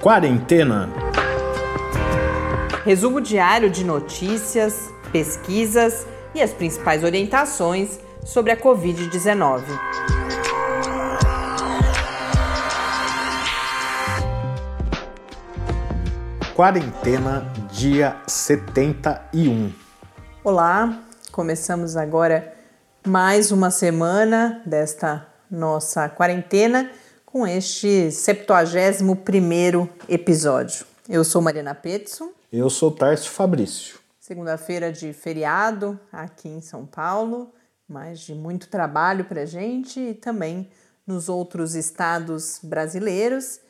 Quarentena. Resumo diário de notícias, pesquisas e as principais orientações sobre a Covid-19. Quarentena, dia 71. Olá, começamos agora mais uma semana desta nossa quarentena com este 71 episódio. Eu sou Mariana Petson. Eu sou Tarso Fabrício. Segunda-feira de feriado aqui em São Paulo, mas de muito trabalho para gente e também nos outros estados brasileiros.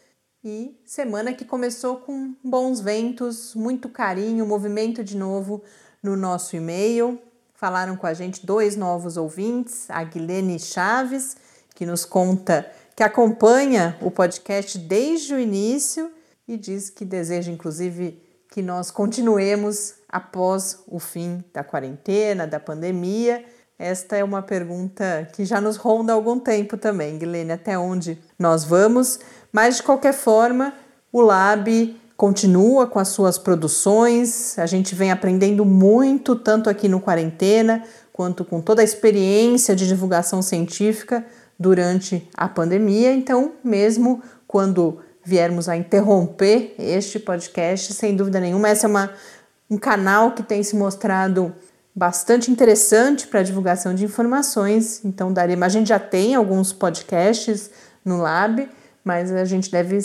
E semana que começou com bons ventos, muito carinho, movimento de novo no nosso e-mail. Falaram com a gente dois novos ouvintes, a Guilene Chaves, que nos conta que acompanha o podcast desde o início e diz que deseja, inclusive, que nós continuemos após o fim da quarentena, da pandemia. Esta é uma pergunta que já nos ronda há algum tempo também, Guilherme, até onde nós vamos. Mas, de qualquer forma, o Lab continua com as suas produções. A gente vem aprendendo muito, tanto aqui no Quarentena, quanto com toda a experiência de divulgação científica durante a pandemia. Então, mesmo quando viermos a interromper este podcast, sem dúvida nenhuma, esse é uma, um canal que tem se mostrado bastante interessante para divulgação de informações. Então, daremos, a gente já tem alguns podcasts no Lab, mas a gente deve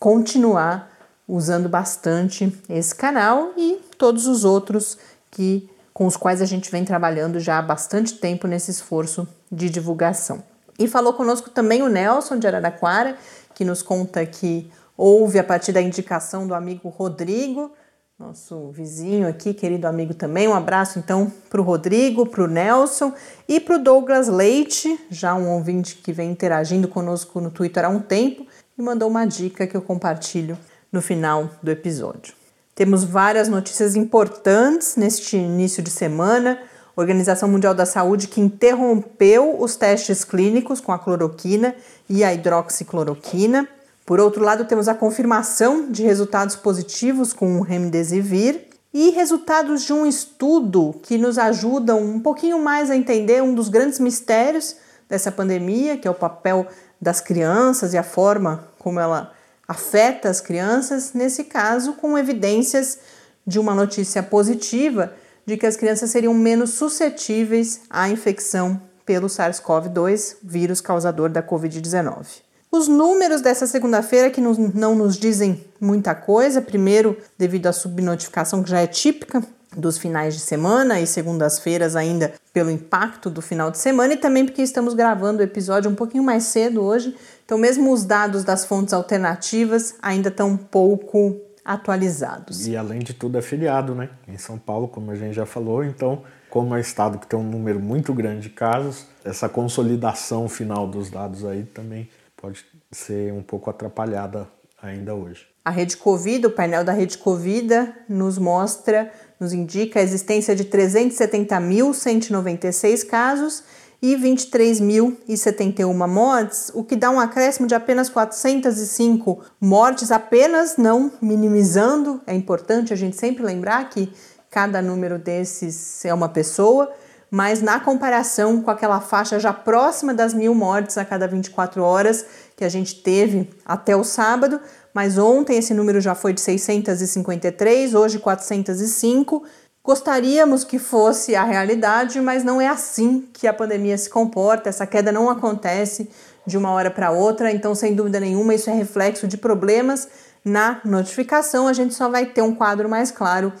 continuar usando bastante esse canal e todos os outros que com os quais a gente vem trabalhando já há bastante tempo nesse esforço de divulgação. E falou conosco também o Nelson de Araraquara, que nos conta que houve a partir da indicação do amigo Rodrigo, nosso vizinho aqui, querido amigo também. Um abraço então para o Rodrigo, para o Nelson e para o Douglas Leite, já um ouvinte que vem interagindo conosco no Twitter há um tempo e mandou uma dica que eu compartilho no final do episódio. Temos várias notícias importantes neste início de semana. Organização Mundial da Saúde que interrompeu os testes clínicos com a cloroquina e a hidroxicloroquina. Por outro lado, temos a confirmação de resultados positivos com o remdesivir e resultados de um estudo que nos ajudam um pouquinho mais a entender um dos grandes mistérios dessa pandemia, que é o papel das crianças e a forma como ela afeta as crianças, nesse caso, com evidências de uma notícia positiva de que as crianças seriam menos suscetíveis à infecção pelo SARS-CoV-2, vírus causador da Covid-19. Os números dessa segunda-feira que não nos dizem muita coisa, primeiro devido à subnotificação que já é típica dos finais de semana e segundas-feiras ainda pelo impacto do final de semana e também porque estamos gravando o episódio um pouquinho mais cedo hoje, então mesmo os dados das fontes alternativas ainda estão pouco atualizados. E além de tudo é feriado, né? Em São Paulo, como a gente já falou, então, como é um estado que tem um número muito grande de casos, essa consolidação final dos dados aí também pode ser um pouco atrapalhada ainda hoje. A rede Covid, o painel da rede Covid nos mostra, nos indica a existência de 370.196 casos e 23.071 mortes, o que dá um acréscimo de apenas 405 mortes, apenas não minimizando. É importante a gente sempre lembrar que cada número desses é uma pessoa, mas na comparação com aquela faixa já próxima das mil mortes a cada 24 horas que a gente teve até o sábado, mas ontem esse número já foi de 653, hoje 405 Gostaríamos que fosse a realidade, mas não é assim que a pandemia se comporta. Essa queda não acontece de uma hora para outra, então, sem dúvida nenhuma, isso é reflexo de problemas na notificação. A gente só vai ter um quadro mais claro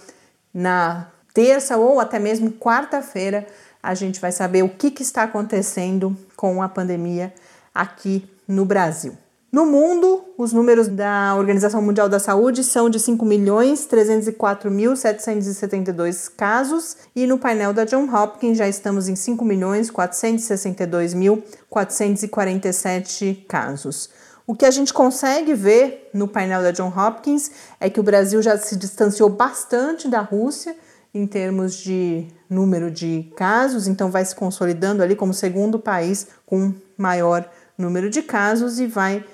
na terça ou até mesmo quarta-feira. A gente vai saber o que, que está acontecendo com a pandemia aqui no Brasil. No mundo, os números da Organização Mundial da Saúde são de 5.304.772 casos e no painel da John Hopkins já estamos em 5.462.447 casos. O que a gente consegue ver no painel da John Hopkins é que o Brasil já se distanciou bastante da Rússia em termos de número de casos, então vai se consolidando ali como segundo país com maior número de casos e vai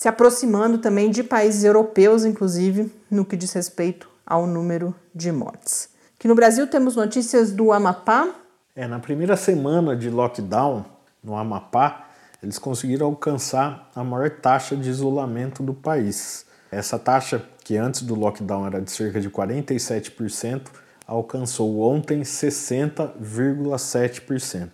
se aproximando também de países europeus, inclusive no que diz respeito ao número de mortes. Aqui no Brasil temos notícias do Amapá. É, na primeira semana de lockdown no Amapá, eles conseguiram alcançar a maior taxa de isolamento do país. Essa taxa, que antes do lockdown era de cerca de 47%, alcançou ontem 60,7%.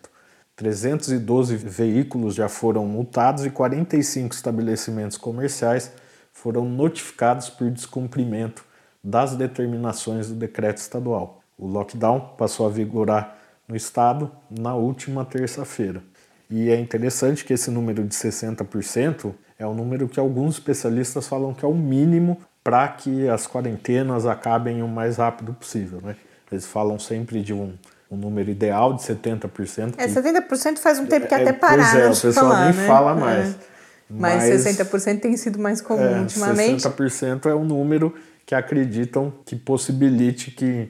312 veículos já foram multados e 45 estabelecimentos comerciais foram notificados por descumprimento das determinações do decreto estadual. O lockdown passou a vigorar no estado na última terça-feira. E é interessante que esse número de 60% é o número que alguns especialistas falam que é o mínimo para que as quarentenas acabem o mais rápido possível. Né? Eles falam sempre de um, um número ideal de 70%. É, 70% faz um tempo que é, até pararam é, o pessoal falar, nem né? fala mais. É. Mas, mas 60% tem sido mais comum é, ultimamente. 60% é um número que acreditam que possibilite que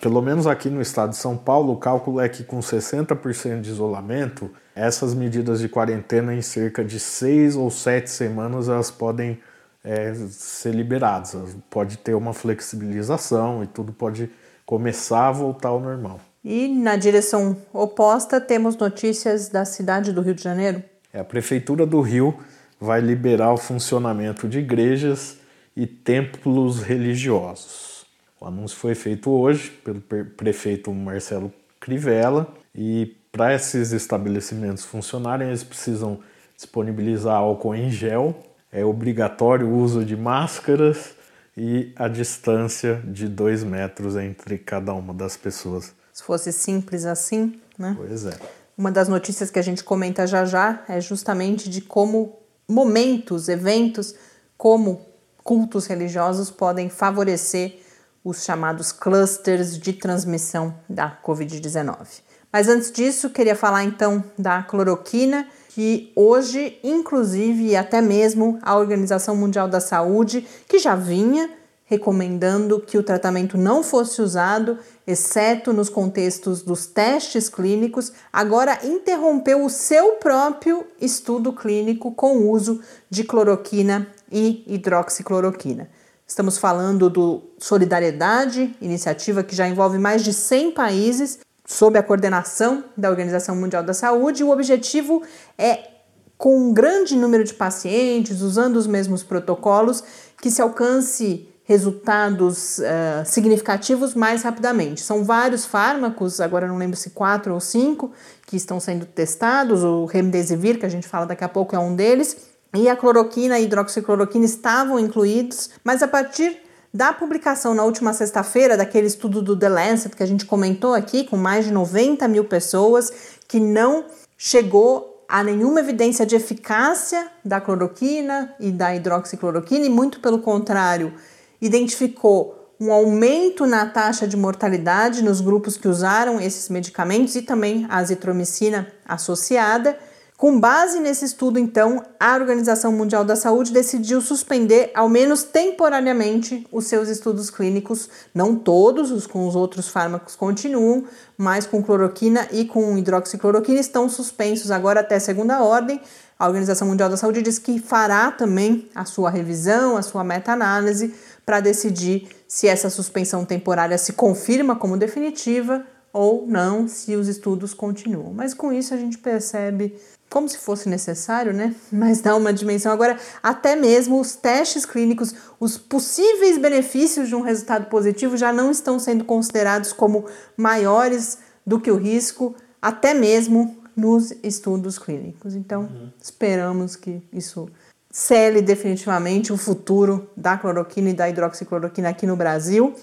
pelo menos aqui no estado de São Paulo, o cálculo é que com 60% de isolamento, essas medidas de quarentena em cerca de seis ou sete semanas elas podem é, ser liberadas. Pode ter uma flexibilização e tudo pode começar a voltar ao normal. E na direção oposta, temos notícias da cidade do Rio de Janeiro. É, a Prefeitura do Rio vai liberar o funcionamento de igrejas e templos religiosos. O anúncio foi feito hoje pelo prefeito Marcelo Crivella e para esses estabelecimentos funcionarem, eles precisam disponibilizar álcool em gel, é obrigatório o uso de máscaras e a distância de dois metros entre cada uma das pessoas. Se fosse simples assim, né? Pois é. Uma das notícias que a gente comenta já já é justamente de como momentos, eventos, como cultos religiosos podem favorecer os chamados clusters de transmissão da Covid-19. Mas antes disso, queria falar então da cloroquina, que hoje, inclusive, e até mesmo a Organização Mundial da Saúde, que já vinha recomendando que o tratamento não fosse usado, exceto nos contextos dos testes clínicos, agora interrompeu o seu próprio estudo clínico com o uso de cloroquina e hidroxicloroquina. Estamos falando do Solidariedade, iniciativa que já envolve mais de 100 países, sob a coordenação da Organização Mundial da Saúde. O objetivo é, com um grande número de pacientes, usando os mesmos protocolos, que se alcance resultados uh, significativos mais rapidamente. São vários fármacos, agora não lembro se quatro ou cinco, que estão sendo testados. O Remdesivir, que a gente fala daqui a pouco, é um deles e a cloroquina e a hidroxicloroquina estavam incluídos, mas a partir da publicação na última sexta-feira daquele estudo do The Lancet que a gente comentou aqui, com mais de 90 mil pessoas, que não chegou a nenhuma evidência de eficácia da cloroquina e da hidroxicloroquina, e muito pelo contrário, identificou um aumento na taxa de mortalidade nos grupos que usaram esses medicamentos e também a azitromicina associada. Com base nesse estudo, então, a Organização Mundial da Saúde decidiu suspender, ao menos temporariamente, os seus estudos clínicos. Não todos, os com os outros fármacos continuam, mas com cloroquina e com hidroxicloroquina estão suspensos agora até segunda ordem. A Organização Mundial da Saúde diz que fará também a sua revisão, a sua meta-análise, para decidir se essa suspensão temporária se confirma como definitiva ou não, se os estudos continuam. Mas com isso a gente percebe como se fosse necessário, né? Mas dá uma dimensão. Agora, até mesmo os testes clínicos, os possíveis benefícios de um resultado positivo já não estão sendo considerados como maiores do que o risco, até mesmo nos estudos clínicos. Então, uhum. esperamos que isso cele definitivamente o futuro da cloroquina e da hidroxicloroquina aqui no Brasil,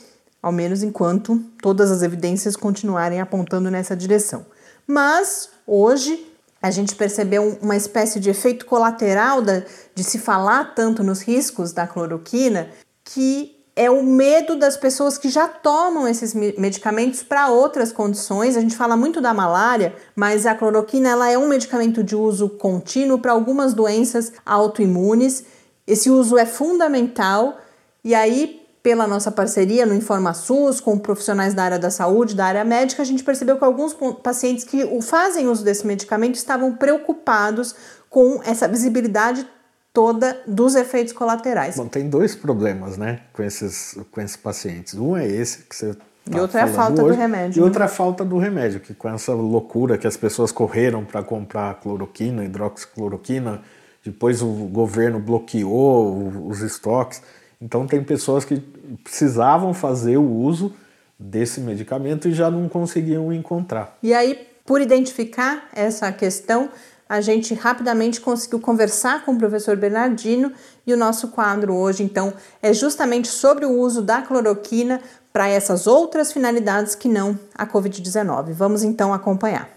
ao menos enquanto todas as evidências continuarem apontando nessa direção. Mas hoje a gente percebeu uma espécie de efeito colateral da, de se falar tanto nos riscos da cloroquina, que é o medo das pessoas que já tomam esses medicamentos para outras condições. A gente fala muito da malária, mas a cloroquina ela é um medicamento de uso contínuo para algumas doenças autoimunes. Esse uso é fundamental e aí pela nossa parceria no InformaSUS com profissionais da área da saúde, da área médica, a gente percebeu que alguns pacientes que fazem uso desse medicamento estavam preocupados com essa visibilidade toda dos efeitos colaterais. Bom, tem dois problemas, né, com esses, com esses pacientes. Um é esse que você Tá e outra é a falta hoje, do remédio. E né? outra é a falta do remédio, que com essa loucura que as pessoas correram para comprar cloroquina, hidroxicloroquina, depois o governo bloqueou os estoques. Então tem pessoas que precisavam fazer o uso desse medicamento e já não conseguiam encontrar. E aí, por identificar essa questão, a gente rapidamente conseguiu conversar com o professor Bernardino e o nosso quadro hoje, então, é justamente sobre o uso da cloroquina para essas outras finalidades que não a Covid-19. Vamos então acompanhar.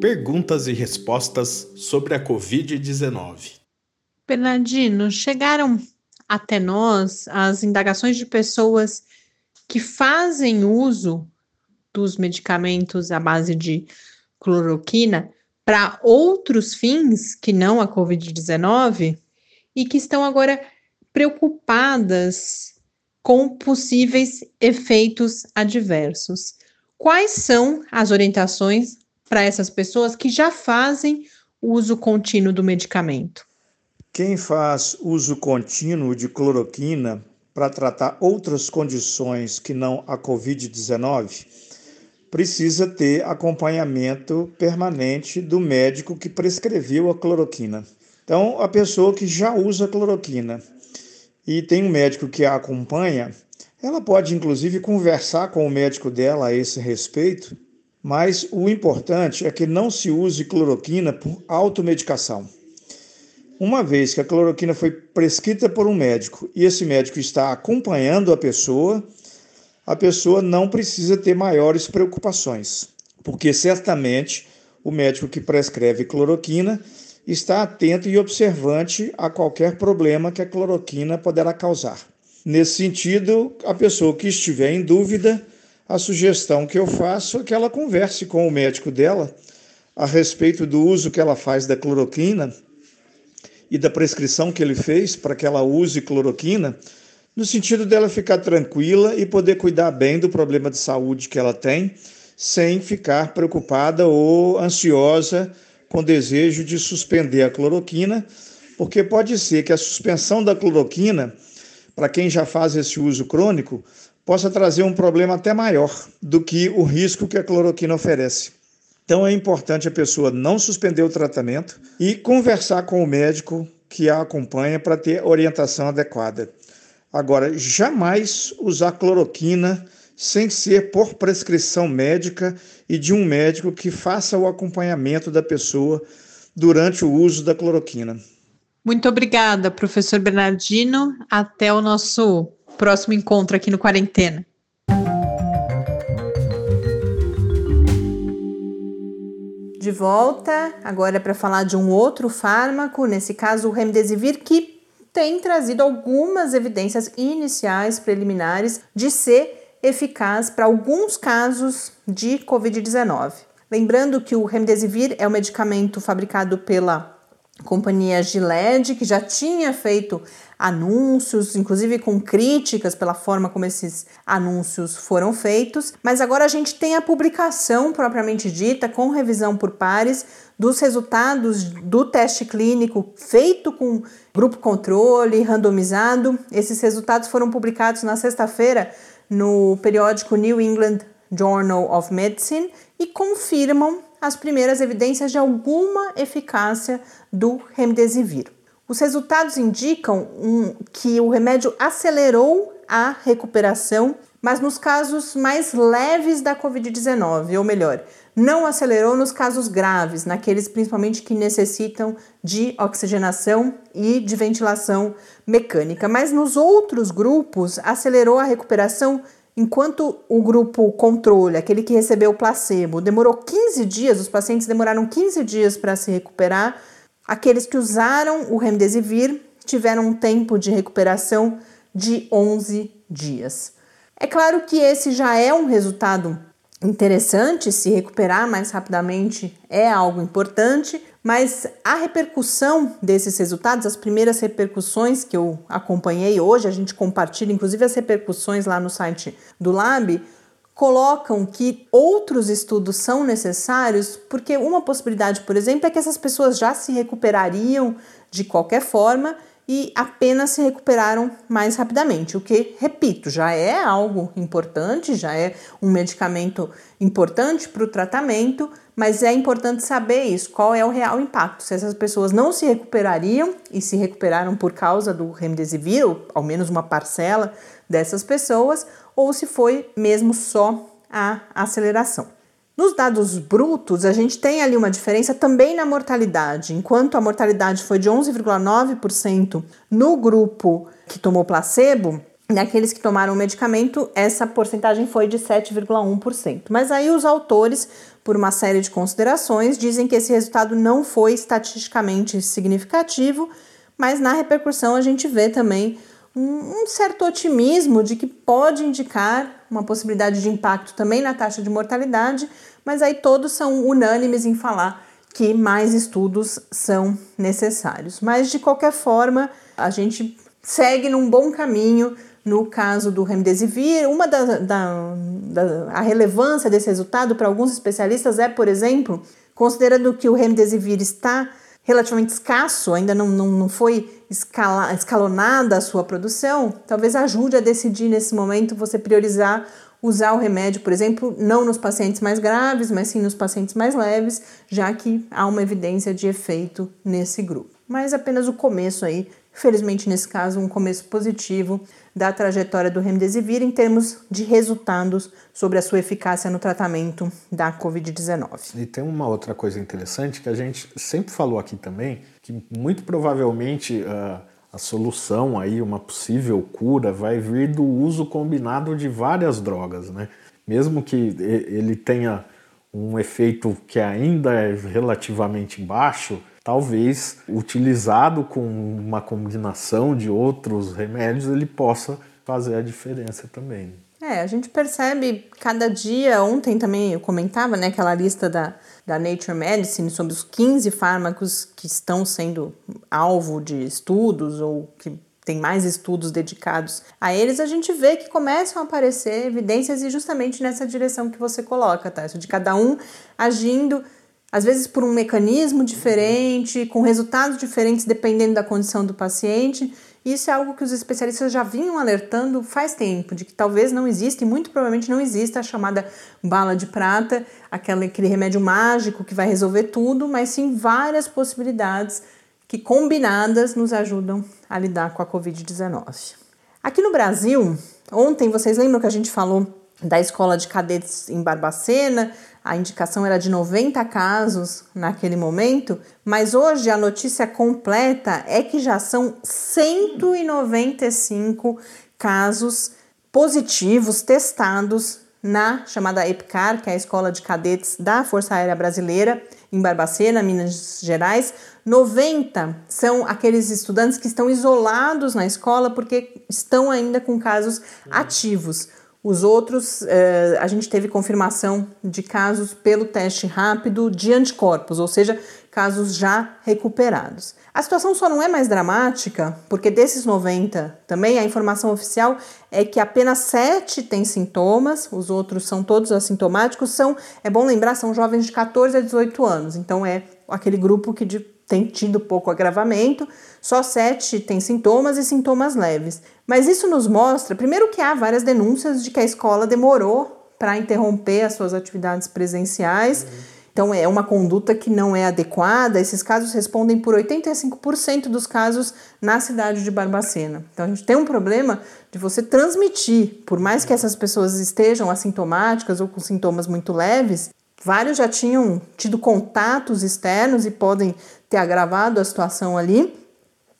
Perguntas e respostas sobre a Covid-19. Bernardino, chegaram até nós as indagações de pessoas que fazem uso dos medicamentos à base de cloroquina para outros fins que não a Covid-19 e que estão agora preocupadas com possíveis efeitos adversos. Quais são as orientações para essas pessoas que já fazem uso contínuo do medicamento? Quem faz uso contínuo de cloroquina para tratar outras condições que não a Covid-19 precisa ter acompanhamento permanente do médico que prescreveu a cloroquina. Então, a pessoa que já usa cloroquina e tem um médico que a acompanha, ela pode inclusive conversar com o médico dela a esse respeito, mas o importante é que não se use cloroquina por automedicação. Uma vez que a cloroquina foi prescrita por um médico e esse médico está acompanhando a pessoa, a pessoa não precisa ter maiores preocupações, porque certamente o médico que prescreve cloroquina está atento e observante a qualquer problema que a cloroquina poderá causar. Nesse sentido, a pessoa que estiver em dúvida, a sugestão que eu faço é que ela converse com o médico dela a respeito do uso que ela faz da cloroquina e da prescrição que ele fez para que ela use cloroquina, no sentido dela ficar tranquila e poder cuidar bem do problema de saúde que ela tem, sem ficar preocupada ou ansiosa com desejo de suspender a cloroquina, porque pode ser que a suspensão da cloroquina, para quem já faz esse uso crônico, possa trazer um problema até maior do que o risco que a cloroquina oferece. Então é importante a pessoa não suspender o tratamento e conversar com o médico que a acompanha para ter orientação adequada. Agora, jamais usar cloroquina sem ser por prescrição médica e de um médico que faça o acompanhamento da pessoa durante o uso da cloroquina. Muito obrigada, professor Bernardino. Até o nosso próximo encontro aqui no Quarentena. De volta, agora para falar de um outro fármaco, nesse caso o Remdesivir, que tem trazido algumas evidências iniciais preliminares de ser eficaz para alguns casos de Covid-19. Lembrando que o Remdesivir é um medicamento fabricado pela companhia Gilead, que já tinha feito anúncios, inclusive com críticas pela forma como esses anúncios foram feitos, mas agora a gente tem a publicação propriamente dita, com revisão por pares, dos resultados do teste clínico feito com grupo controle, randomizado. Esses resultados foram publicados na sexta-feira no periódico New England Journal of Medicine e confirmam as primeiras evidências de alguma eficácia do remdesivir. Os resultados indicam um, que o remédio acelerou a recuperação, mas nos casos mais leves da Covid-19, ou melhor, não acelerou nos casos graves, naqueles principalmente que necessitam de oxigenação e de ventilação mecânica. Mas nos outros grupos, acelerou a recuperação enquanto o grupo controle, aquele que recebeu o placebo, demorou 15 dias, os pacientes demoraram 15 dias para se recuperar. Aqueles que usaram o remdesivir tiveram um tempo de recuperação de 11 dias. É claro que esse já é um resultado interessante, se recuperar mais rapidamente é algo importante, mas a repercussão desses resultados, as primeiras repercussões que eu acompanhei hoje, a gente compartilha inclusive as repercussões lá no site do Lab, colocam que outros estudos são necessários, porque uma possibilidade, por exemplo, é que essas pessoas já se recuperariam de qualquer forma e apenas se recuperaram mais rapidamente, o que, repito, já é algo importante, já é um medicamento importante para o tratamento, mas é importante saber isso, qual é o real impacto. Se essas pessoas não se recuperariam e se recuperaram por causa do remdesivir, ou ao menos uma parcela dessas pessoas, ou se foi mesmo só a aceleração. Nos dados brutos, a gente tem ali uma diferença também na mortalidade. Enquanto a mortalidade foi de 11,9% no grupo que tomou placebo, naqueles que tomaram o medicamento, essa porcentagem foi de 7,1%. Mas aí os autores, por uma série de considerações, dizem que esse resultado não foi estatisticamente significativo, mas na repercussão a gente vê também um certo otimismo de que pode indicar uma possibilidade de impacto também na taxa de mortalidade, mas aí todos são unânimes em falar que mais estudos são necessários. Mas de qualquer forma, a gente segue num bom caminho no caso do remdesivir. Uma da, da, da a relevância desse resultado para alguns especialistas é, por exemplo, considerando que o remdesivir está relativamente escasso, ainda não, não, não foi escala, escalonada a sua produção, talvez ajude a decidir nesse momento você priorizar usar o remédio, por exemplo, não nos pacientes mais graves, mas sim nos pacientes mais leves, já que há uma evidência de efeito nesse grupo. Mas apenas o começo aí, felizmente nesse caso, um começo positivo da trajetória do remdesivir em termos de resultados sobre a sua eficácia no tratamento da COVID-19. E tem uma outra coisa interessante que a gente sempre falou aqui também, que muito provavelmente uh, a solução aí, uma possível cura, vai vir do uso combinado de várias drogas, né? Mesmo que ele tenha um efeito que ainda é relativamente baixo, talvez utilizado com uma combinação de outros remédios ele possa fazer a diferença também. É, a gente percebe cada dia, ontem também eu comentava, né, aquela lista da, da Nature Medicine sobre os 15 fármacos que estão sendo alvo de estudos ou que tem mais estudos dedicados a eles, a gente vê que começam a aparecer evidências e justamente nessa direção que você coloca, tá? Isso de cada um agindo às vezes por um mecanismo diferente, com resultados diferentes dependendo da condição do paciente. Isso é algo que os especialistas já vinham alertando faz tempo, de que talvez não exista e muito provavelmente não exista a chamada bala de prata, aquele, aquele remédio mágico que vai resolver tudo, mas sim várias possibilidades que combinadas nos ajudam a lidar com a Covid-19. Aqui no Brasil, ontem vocês lembram que a gente falou da escola de cadetes em Barbacena, a indicação era de 90 casos naquele momento, mas hoje a notícia completa é que já são 195 casos positivos testados na chamada EPCAR, que é a Escola de Cadetes da Força Aérea Brasileira, em Barbacena, Minas Gerais. 90 são aqueles estudantes que estão isolados na escola porque estão ainda com casos ativos. Os outros, eh, a gente teve confirmação de casos pelo teste rápido de anticorpos, ou seja, casos já recuperados. A situação só não é mais dramática, porque desses 90 também a informação oficial é que apenas 7 têm sintomas, os outros são todos assintomáticos, são, é bom lembrar, são jovens de 14 a 18 anos, então é aquele grupo que de, tem tido pouco agravamento, só 7 têm sintomas e sintomas leves. Mas isso nos mostra, primeiro, que há várias denúncias de que a escola demorou para interromper as suas atividades presenciais. Uhum. Então, é uma conduta que não é adequada. Esses casos respondem por 85% dos casos na cidade de Barbacena. Então, a gente tem um problema de você transmitir, por mais que essas pessoas estejam assintomáticas ou com sintomas muito leves, vários já tinham tido contatos externos e podem ter agravado a situação ali.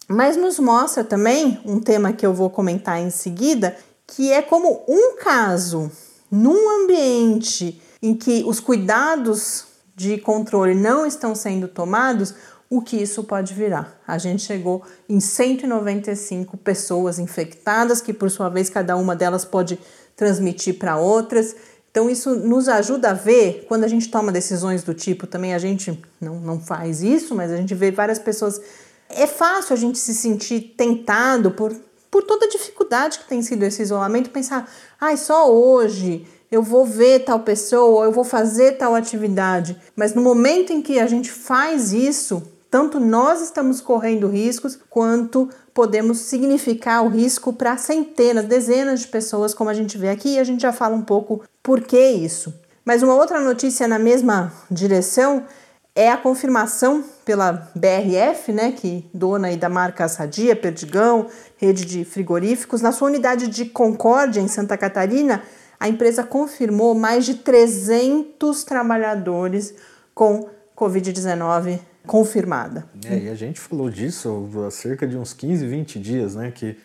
Mas nos mostra também um tema que eu vou comentar em seguida, que é como um caso num ambiente em que os cuidados de controle não estão sendo tomados, o que isso pode virar. A gente chegou em 195 pessoas infectadas, que por sua vez cada uma delas pode transmitir para outras. Então, isso nos ajuda a ver, quando a gente toma decisões do tipo, também a gente não, não faz isso, mas a gente vê várias pessoas é fácil a gente se sentir tentado por, por toda a dificuldade que tem sido esse isolamento, pensar, ai, ah, só hoje eu vou ver tal pessoa, eu vou fazer tal atividade. Mas no momento em que a gente faz isso, tanto nós estamos correndo riscos, quanto podemos significar o risco para centenas, dezenas de pessoas, como a gente vê aqui, e a gente já fala um pouco por que isso. Mas uma outra notícia na mesma direção é a confirmação pela BRF, né, que dona da marca Sadia, Perdigão, rede de frigoríficos, na sua unidade de Concórdia, em Santa Catarina, a empresa confirmou mais de 300 trabalhadores com Covid-19 confirmada. É, e a gente falou disso há cerca de uns 15, 20 dias, né, que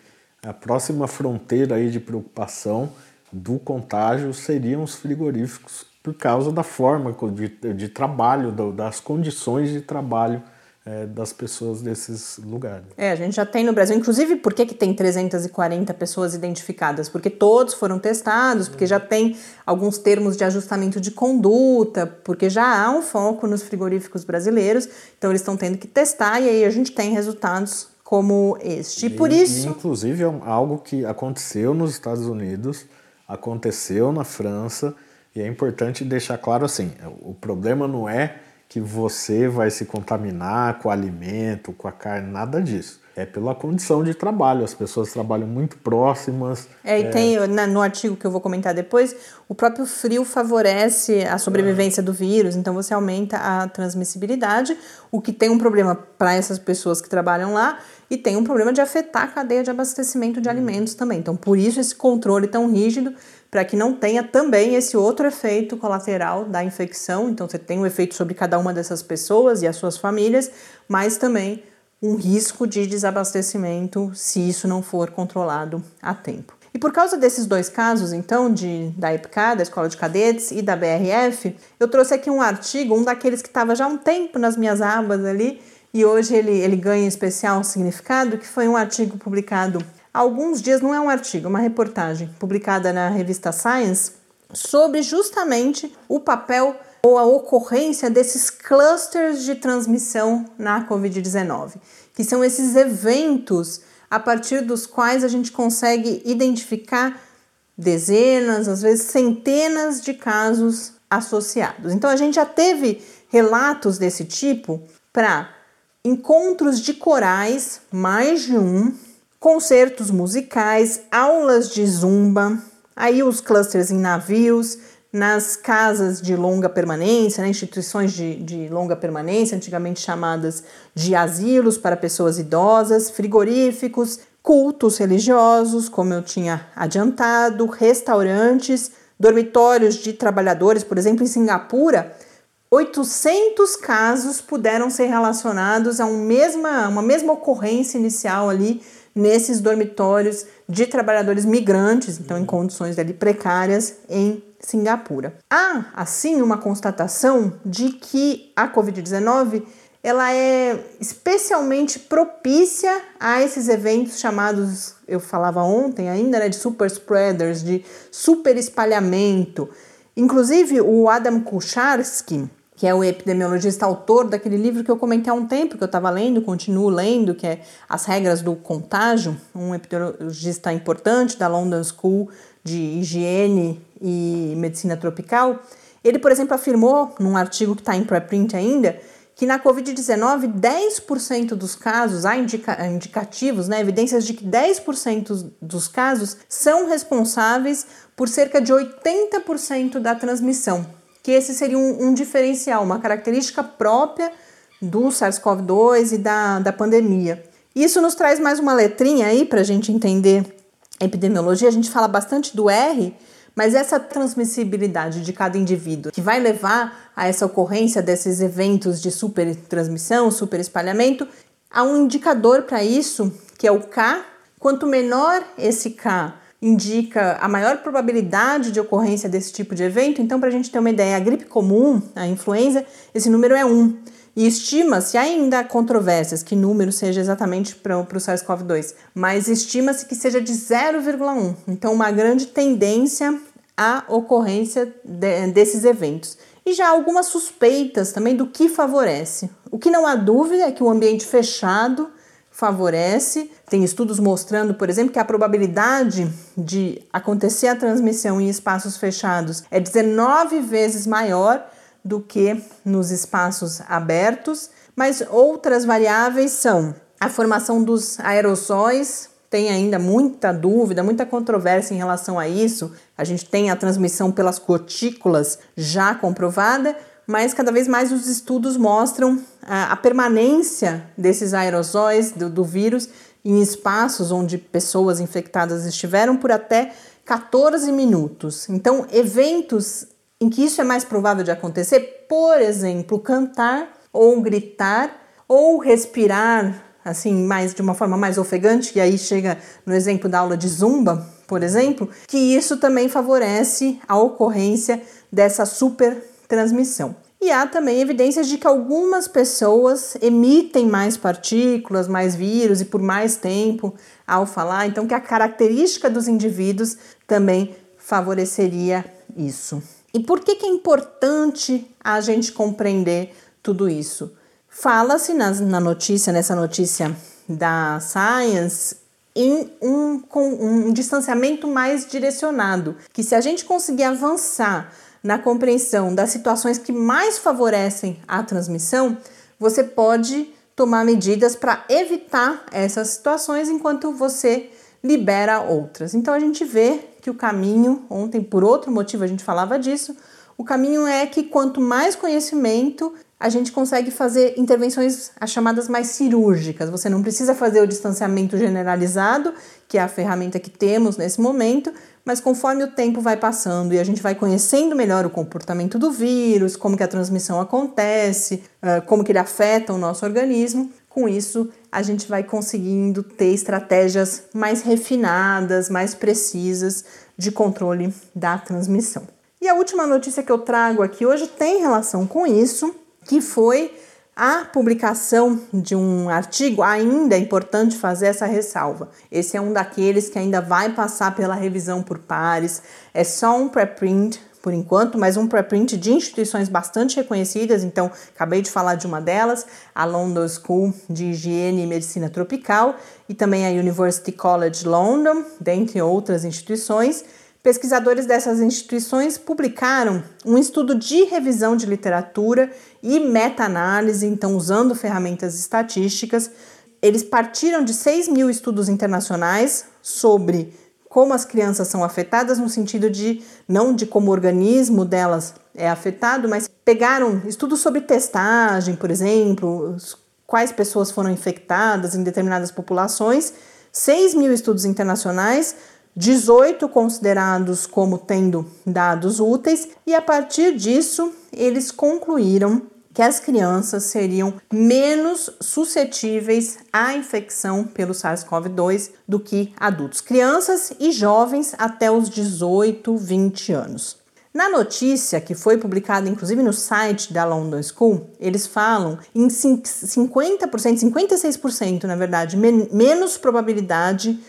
a próxima fronteira aí de preocupação do contágio seriam os frigoríficos por causa da forma de, de trabalho, das condições de trabalho é, das pessoas desses lugares. É, a gente já tem no Brasil, inclusive, por que, que tem 340 pessoas identificadas? Porque todos foram testados, porque já tem alguns termos de ajustamento de conduta, porque já há um foco nos frigoríficos brasileiros, então eles estão tendo que testar e aí a gente tem resultados como este. E, por isso. E, inclusive, é algo que aconteceu nos Estados Unidos, aconteceu na França e é importante deixar claro assim: o problema não é que você vai se contaminar com o alimento, com a carne, nada disso. É pela condição de trabalho, as pessoas trabalham muito próximas. É, e é... tem no artigo que eu vou comentar depois, o próprio frio favorece a sobrevivência é. do vírus, então você aumenta a transmissibilidade, o que tem um problema para essas pessoas que trabalham lá e tem um problema de afetar a cadeia de abastecimento de alimentos também. Então, por isso esse controle tão rígido para que não tenha também esse outro efeito colateral da infecção. Então, você tem um efeito sobre cada uma dessas pessoas e as suas famílias, mas também um risco de desabastecimento se isso não for controlado a tempo. E por causa desses dois casos, então, de, da EPK, da Escola de Cadetes e da BRF, eu trouxe aqui um artigo, um daqueles que estava já há um tempo nas minhas abas ali, e hoje ele, ele ganha especial significado, que foi um artigo publicado alguns dias, não é um artigo, é uma reportagem publicada na revista Science sobre justamente o papel ou a ocorrência desses clusters de transmissão na Covid-19, que são esses eventos a partir dos quais a gente consegue identificar dezenas, às vezes centenas de casos associados. Então a gente já teve relatos desse tipo para encontros de corais, mais de um, concertos musicais, aulas de zumba, aí os clusters em navios, nas casas de longa permanência, né, instituições de, de longa permanência, antigamente chamadas de asilos para pessoas idosas, frigoríficos, cultos religiosos, como eu tinha adiantado, restaurantes, dormitórios de trabalhadores, por exemplo, em Singapura, 800 casos puderam ser relacionados a um mesma, uma mesma ocorrência inicial ali nesses dormitórios de trabalhadores migrantes, então em condições ali precárias em Singapura. Há, assim, uma constatação de que a Covid-19 ela é especialmente propícia a esses eventos chamados, eu falava ontem ainda, né, de super spreaders, de super espalhamento. Inclusive, o Adam Kucharski, que é o epidemiologista autor daquele livro que eu comentei há um tempo, que eu estava lendo, continuo lendo, que é As Regras do Contágio, um epidemiologista importante da London School de Higiene e Medicina Tropical. Ele, por exemplo, afirmou, num artigo que está em preprint ainda, que na Covid-19, 10% dos casos, há indica indicativos, né, evidências de que 10% dos casos são responsáveis por cerca de 80% da transmissão que esse seria um, um diferencial, uma característica própria do SARS-CoV-2 e da, da pandemia. Isso nos traz mais uma letrinha aí para a gente entender a epidemiologia. A gente fala bastante do R, mas essa transmissibilidade de cada indivíduo que vai levar a essa ocorrência desses eventos de super transmissão, super espalhamento, há um indicador para isso, que é o K. Quanto menor esse K, indica a maior probabilidade de ocorrência desse tipo de evento. Então, para a gente ter uma ideia, a gripe comum, a influenza, esse número é 1. E estima-se, ainda há controvérsias que número seja exatamente para o SARS-CoV-2, mas estima-se que seja de 0,1. Então, uma grande tendência à ocorrência de, desses eventos. E já algumas suspeitas também do que favorece. O que não há dúvida é que o ambiente fechado favorece. Tem estudos mostrando, por exemplo, que a probabilidade de acontecer a transmissão em espaços fechados é 19 vezes maior do que nos espaços abertos, mas outras variáveis são a formação dos aerossóis, tem ainda muita dúvida, muita controvérsia em relação a isso. A gente tem a transmissão pelas gotículas já comprovada, mas cada vez mais os estudos mostram a, a permanência desses aerossóis do, do vírus em espaços onde pessoas infectadas estiveram por até 14 minutos. Então, eventos em que isso é mais provável de acontecer, por exemplo, cantar ou gritar ou respirar assim mais de uma forma mais ofegante, e aí chega no exemplo da aula de zumba, por exemplo, que isso também favorece a ocorrência dessa super transmissão. E há também evidências de que algumas pessoas emitem mais partículas, mais vírus e por mais tempo ao falar, então que a característica dos indivíduos também favoreceria isso. E por que, que é importante a gente compreender tudo isso? Fala-se na, notícia, nessa notícia da Science, em um, um distanciamento mais direcionado, que se a gente conseguir avançar na compreensão das situações que mais favorecem a transmissão, você pode tomar medidas para evitar essas situações enquanto você libera outras. Então a gente vê que o caminho, ontem por outro motivo a gente falava disso, o caminho é que quanto mais conhecimento a gente consegue fazer intervenções as chamadas mais cirúrgicas. Você não precisa fazer o distanciamento generalizado, que é a ferramenta que temos nesse momento, mas conforme o tempo vai passando e a gente vai conhecendo melhor o comportamento do vírus, como que a transmissão acontece, como que ele afeta o nosso organismo, com isso a gente vai conseguindo ter estratégias mais refinadas, mais precisas de controle da transmissão. E a última notícia que eu trago aqui hoje tem relação com isso, que foi a publicação de um artigo, ainda é importante fazer essa ressalva. Esse é um daqueles que ainda vai passar pela revisão por pares, é só um preprint por enquanto, mas um preprint de instituições bastante reconhecidas. Então, acabei de falar de uma delas, a London School de Higiene e Medicina Tropical e também a University College London, dentre outras instituições. Pesquisadores dessas instituições publicaram um estudo de revisão de literatura e meta-análise, então usando ferramentas estatísticas. Eles partiram de 6 mil estudos internacionais sobre como as crianças são afetadas, no sentido de não de como o organismo delas é afetado, mas pegaram estudos sobre testagem, por exemplo, quais pessoas foram infectadas em determinadas populações, 6 mil estudos internacionais 18 considerados como tendo dados úteis, e a partir disso eles concluíram que as crianças seriam menos suscetíveis à infecção pelo SARS-CoV-2 do que adultos, crianças e jovens até os 18, 20 anos. Na notícia, que foi publicada inclusive no site da London School, eles falam em 50%, 56% na verdade, menos probabilidade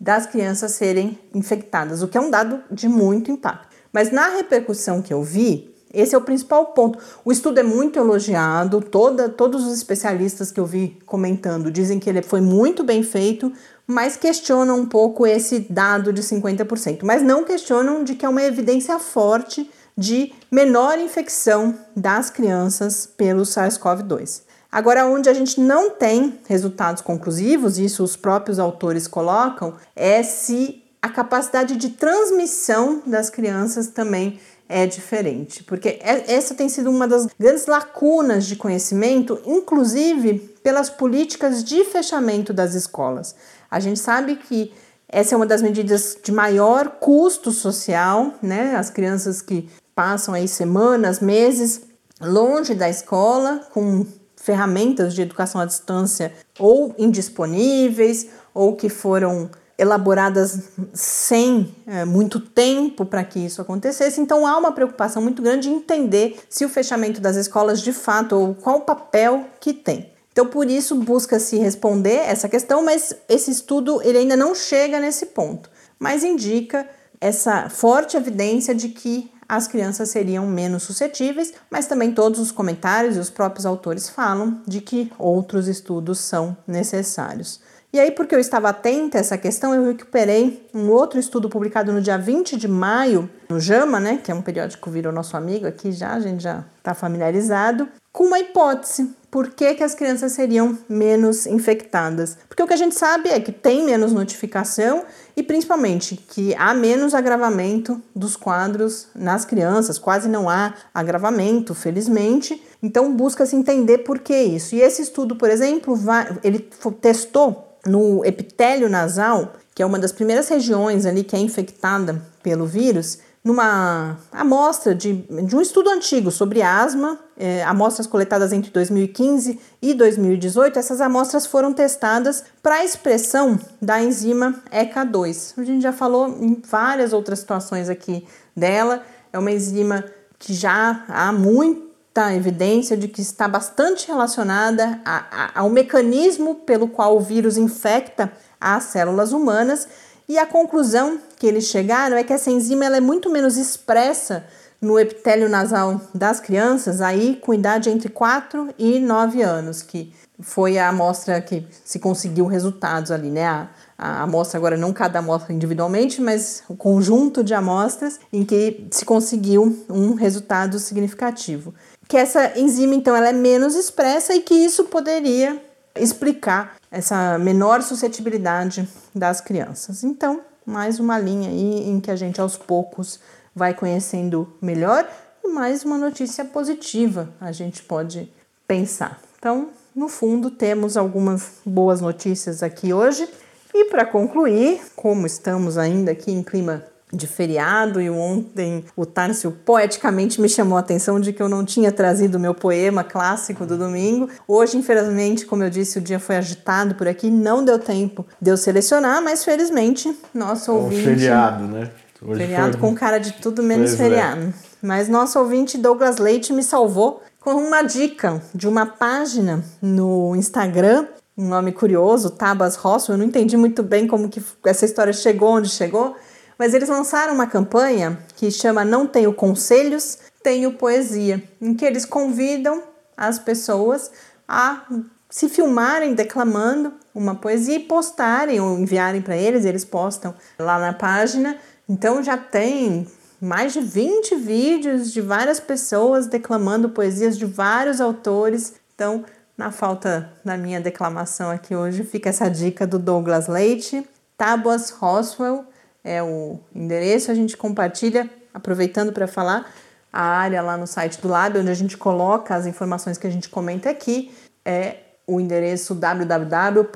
das crianças serem infectadas, o que é um dado de muito impacto. Mas na repercussão que eu vi, esse é o principal ponto. O estudo é muito elogiado, toda, todos os especialistas que eu vi comentando dizem que ele foi muito bem feito, mas questionam um pouco esse dado de 50%. Mas não questionam de que é uma evidência forte de menor infecção das crianças pelo SARS-CoV-2. Agora, onde a gente não tem resultados conclusivos, isso os próprios autores colocam, é se a capacidade de transmissão das crianças também é diferente, porque é, essa tem sido uma das grandes lacunas de conhecimento, inclusive pelas políticas de fechamento das escolas. A gente sabe que essa é uma das medidas de maior custo social, né? As crianças que passam aí semanas, meses longe da escola, com ferramentas de educação à distância ou indisponíveis ou que foram elaboradas sem é, muito tempo para que isso acontecesse. Então há uma preocupação muito grande em entender se o fechamento das escolas de fato ou qual o papel que tem. Então por isso busca-se responder essa questão, mas esse estudo ele ainda não chega nesse ponto, mas indica essa forte evidência de que as crianças seriam menos suscetíveis, mas também todos os comentários e os próprios autores falam de que outros estudos são necessários. E aí, porque eu estava atenta a essa questão, eu recuperei um outro estudo publicado no dia 20 de maio, no JAMA, né, que é um periódico virou nosso amigo aqui já, a gente já está familiarizado, com uma hipótese. Por que, que as crianças seriam menos infectadas? Porque o que a gente sabe é que tem menos notificação e principalmente que há menos agravamento dos quadros nas crianças, quase não há agravamento, felizmente. Então busca-se entender por que isso. E esse estudo, por exemplo, vai, ele testou no epitélio nasal, que é uma das primeiras regiões ali que é infectada pelo vírus, numa amostra de, de um estudo antigo sobre asma, é, amostras coletadas entre 2015 e 2018, essas amostras foram testadas para a expressão da enzima ECA2. A gente já falou em várias outras situações aqui dela, é uma enzima que já há muita evidência de que está bastante relacionada a, a, ao mecanismo pelo qual o vírus infecta as células humanas. E a conclusão que eles chegaram é que essa enzima ela é muito menos expressa no epitélio nasal das crianças, aí com idade entre 4 e 9 anos, que foi a amostra que se conseguiu resultados ali, né? A, a amostra agora não cada amostra individualmente, mas o conjunto de amostras em que se conseguiu um resultado significativo que essa enzima então ela é menos expressa e que isso poderia explicar essa menor suscetibilidade das crianças. Então, mais uma linha aí em que a gente aos poucos vai conhecendo melhor e mais uma notícia positiva a gente pode pensar. Então, no fundo, temos algumas boas notícias aqui hoje. E para concluir, como estamos ainda aqui em clima de feriado e ontem o Tárcio poeticamente me chamou a atenção de que eu não tinha trazido o meu poema clássico do domingo. Hoje, infelizmente, como eu disse, o dia foi agitado por aqui, não deu tempo de eu selecionar, mas felizmente nosso ouvinte... É um feriado, né? Hoje feriado foi... com cara de tudo menos pois é. feriado. É. Mas nosso ouvinte Douglas Leite me salvou com uma dica de uma página no Instagram um nome curioso, Tabas Rosso. Eu não entendi muito bem como que essa história chegou onde chegou, mas eles lançaram uma campanha que chama Não Tenho Conselhos, Tenho Poesia, em que eles convidam as pessoas a se filmarem declamando uma poesia e postarem ou enviarem para eles, eles postam lá na página. Então já tem mais de 20 vídeos de várias pessoas declamando poesias de vários autores. Então, na falta da minha declamação aqui hoje, fica essa dica do Douglas Leite, Tábuas Roswell, é o endereço, a gente compartilha, aproveitando para falar, a área lá no site do Lab, onde a gente coloca as informações que a gente comenta aqui, é o endereço www.lab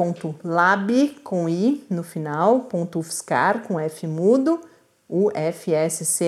com i no final, .ufscar com f mudo, ufscar.br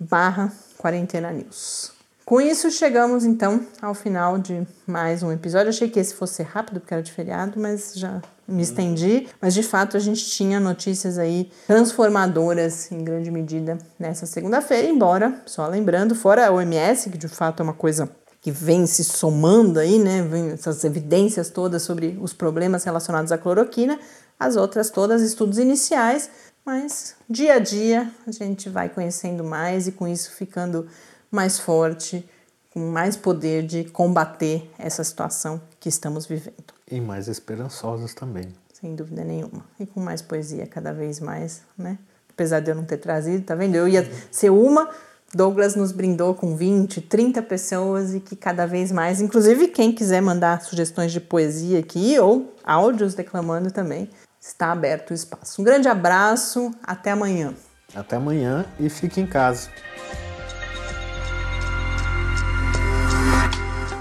barra quarentena news. Com isso, chegamos então ao final de mais um episódio. Achei que esse fosse rápido, porque era de feriado, mas já me estendi. Mas de fato, a gente tinha notícias aí transformadoras em grande medida nessa segunda-feira, embora, só lembrando, fora a OMS, que de fato é uma coisa que vem se somando aí, né? Vem essas evidências todas sobre os problemas relacionados à cloroquina, as outras todas estudos iniciais, mas dia a dia a gente vai conhecendo mais e com isso ficando mais forte, com mais poder de combater essa situação que estamos vivendo. E mais esperançosos também. Sem dúvida nenhuma. E com mais poesia cada vez mais, né? Apesar de eu não ter trazido, tá vendo? Eu ia ser uma, Douglas nos brindou com 20, 30 pessoas e que cada vez mais, inclusive quem quiser mandar sugestões de poesia aqui ou áudios declamando também, está aberto o espaço. Um grande abraço, até amanhã. Até amanhã e fique em casa.